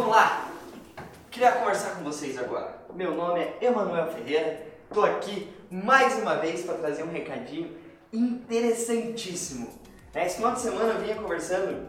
vamos lá! Queria conversar com vocês agora. Meu nome é Emanuel Ferreira, estou aqui mais uma vez para trazer um recadinho interessantíssimo. É, esse final de semana eu vinha conversando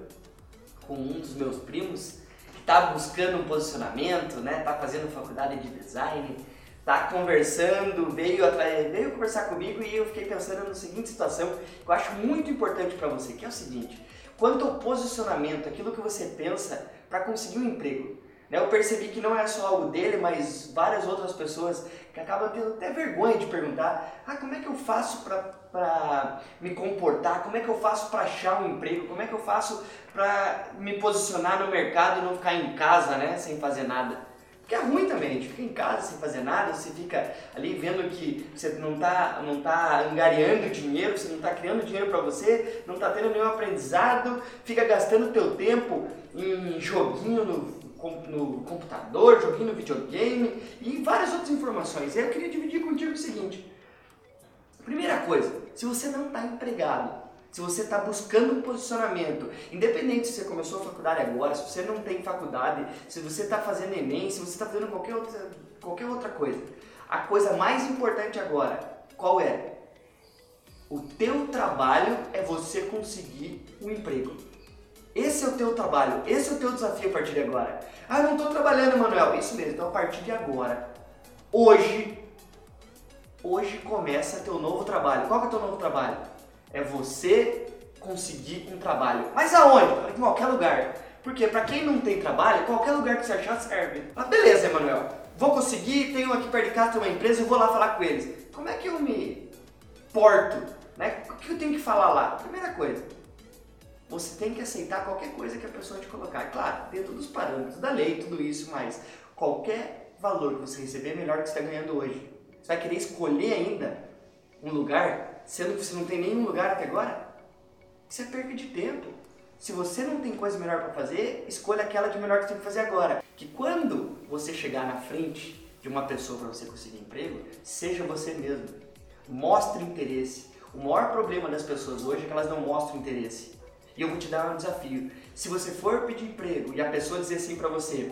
com um dos meus primos que está buscando um posicionamento, né? Está fazendo faculdade de design, está conversando, veio atrás, veio conversar comigo e eu fiquei pensando na seguinte situação que eu acho muito importante para você, que é o seguinte: quanto ao posicionamento, aquilo que você pensa para conseguir um emprego. Né, eu percebi que não é só algo dele, mas várias outras pessoas que acabam tendo até vergonha de perguntar: ah, como é que eu faço para me comportar? Como é que eu faço para achar um emprego? Como é que eu faço para me posicionar no mercado e não ficar em casa, né, sem fazer nada? Porque é ruim também, a gente fica em casa sem fazer nada, você fica ali vendo que você não está não tá angariando dinheiro, você não está criando dinheiro para você, não está tendo nenhum aprendizado, fica gastando teu tempo em joguinho no no computador, joguinho no videogame e várias outras informações. E eu queria dividir contigo o seguinte: primeira coisa, se você não está empregado, se você está buscando um posicionamento, independente se você começou a faculdade agora, se você não tem faculdade, se você está fazendo Enem, se você está fazendo qualquer outra, qualquer outra coisa, a coisa mais importante agora, qual é? O teu trabalho é você conseguir um emprego. Esse é o teu trabalho, esse é o teu desafio a partir de agora. Ah, não estou trabalhando, Manuel. Isso mesmo, então a partir de agora, hoje, hoje começa teu novo trabalho. Qual é o teu novo trabalho? É você conseguir um trabalho. Mas aonde? Em qualquer lugar. Porque para quem não tem trabalho, qualquer lugar que você achar serve. Ah, beleza, Emanuel. Vou conseguir, tenho aqui perto de casa uma empresa, eu vou lá falar com eles. Como é que eu me porto? Né? O que eu tenho que falar lá? Primeira coisa, você tem que aceitar qualquer coisa que a pessoa te colocar. Claro, dentro dos parâmetros da lei, tudo isso, mas qualquer valor que você receber é melhor do que você está ganhando hoje. Você vai querer escolher ainda um lugar, sendo que você não tem nenhum lugar até agora? Isso é perca de tempo. Se você não tem coisa melhor para fazer, escolha aquela de melhor que você tem que fazer agora. Que quando você chegar na frente de uma pessoa para você conseguir emprego, seja você mesmo. Mostre interesse. O maior problema das pessoas hoje é que elas não mostram interesse. E eu vou te dar um desafio. Se você for pedir emprego e a pessoa dizer assim para você: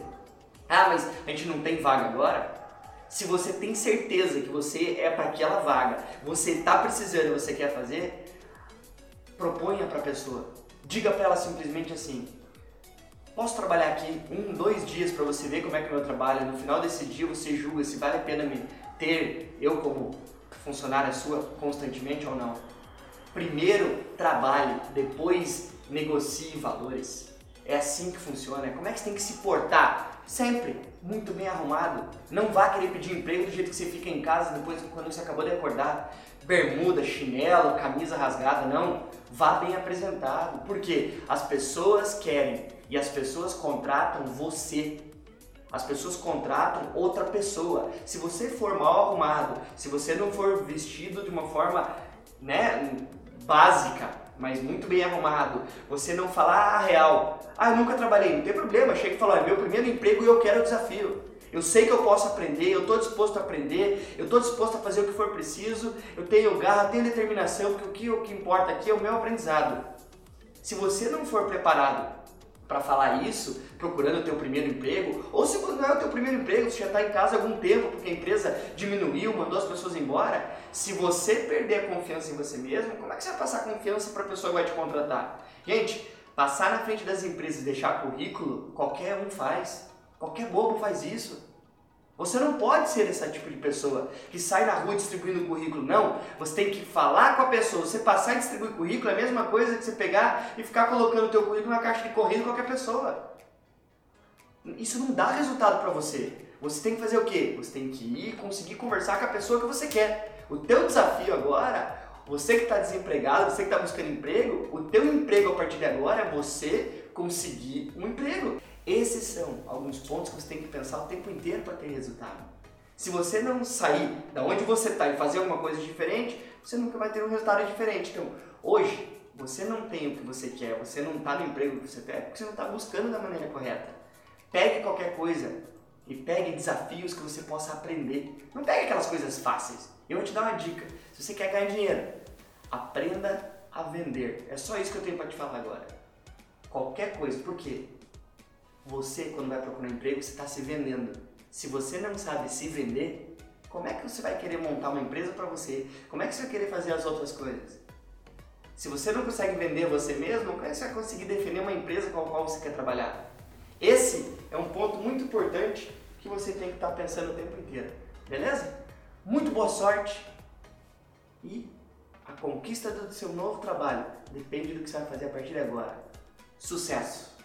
"Ah, mas a gente não tem vaga agora?" Se você tem certeza que você é para aquela vaga, você está precisando você quer fazer, proponha para a pessoa. Diga para ela simplesmente assim: Posso trabalhar aqui um, dois dias para você ver como é que é o meu trabalho? No final desse dia você julga se vale a pena me ter eu como funcionária sua constantemente ou não. Primeiro trabalhe, depois negocie valores. É assim que funciona. Como é que você tem que se portar? Sempre muito bem arrumado. Não vá querer pedir emprego do jeito que você fica em casa depois quando você acabou de acordar. Bermuda, chinelo, camisa rasgada, não. Vá bem apresentado. Porque as pessoas querem e as pessoas contratam você. As pessoas contratam outra pessoa. Se você for mal arrumado, se você não for vestido de uma forma, né, básica, mas muito bem arrumado, você não falar a real. Ah, eu nunca trabalhei, não tem problema, chega e fala, é meu primeiro emprego e eu quero o desafio. Eu sei que eu posso aprender, eu estou disposto a aprender, eu estou disposto a fazer o que for preciso, eu tenho garra, tenho determinação, porque o que, o que importa aqui é o meu aprendizado. Se você não for preparado para falar isso, procurando o teu primeiro emprego, ou se não é o teu primeiro emprego, você já está em casa há algum tempo porque a empresa diminuiu, mandou as pessoas embora, se você perder a confiança em você mesmo, como é que você vai passar confiança para a pessoa que vai te contratar? Gente, passar na frente das empresas e deixar currículo, qualquer um faz, qualquer bobo faz isso. Você não pode ser esse tipo de pessoa que sai na rua distribuindo currículo. Não, você tem que falar com a pessoa. Você passar e distribuir currículo é a mesma coisa que você pegar e ficar colocando o teu currículo na caixa de correio de qualquer pessoa. Isso não dá resultado para você. Você tem que fazer o quê? Você tem que ir conseguir conversar com a pessoa que você quer. O teu desafio agora, você que está desempregado, você que está buscando emprego, o teu emprego a partir de agora é você conseguir um emprego. Esses são alguns pontos que você tem que pensar o tempo inteiro para ter resultado. Se você não sair da onde você está e fazer alguma coisa diferente, você nunca vai ter um resultado diferente. Então, hoje, você não tem o que você quer, você não está no emprego que você quer, porque você não está buscando da maneira correta. Pegue qualquer coisa e pegue desafios que você possa aprender. Não pegue aquelas coisas fáceis. Eu vou te dar uma dica. Se você quer ganhar dinheiro, aprenda a vender. É só isso que eu tenho para te falar agora. Qualquer coisa. Por quê? Você, quando vai procurar emprego, você está se vendendo. Se você não sabe se vender, como é que você vai querer montar uma empresa para você? Como é que você vai querer fazer as outras coisas? Se você não consegue vender você mesmo, como é que você vai conseguir definir uma empresa com a qual você quer trabalhar? Esse é um ponto muito importante que você tem que estar pensando o tempo inteiro. Beleza? Muito boa sorte e a conquista do seu novo trabalho depende do que você vai fazer a partir de agora. Sucesso!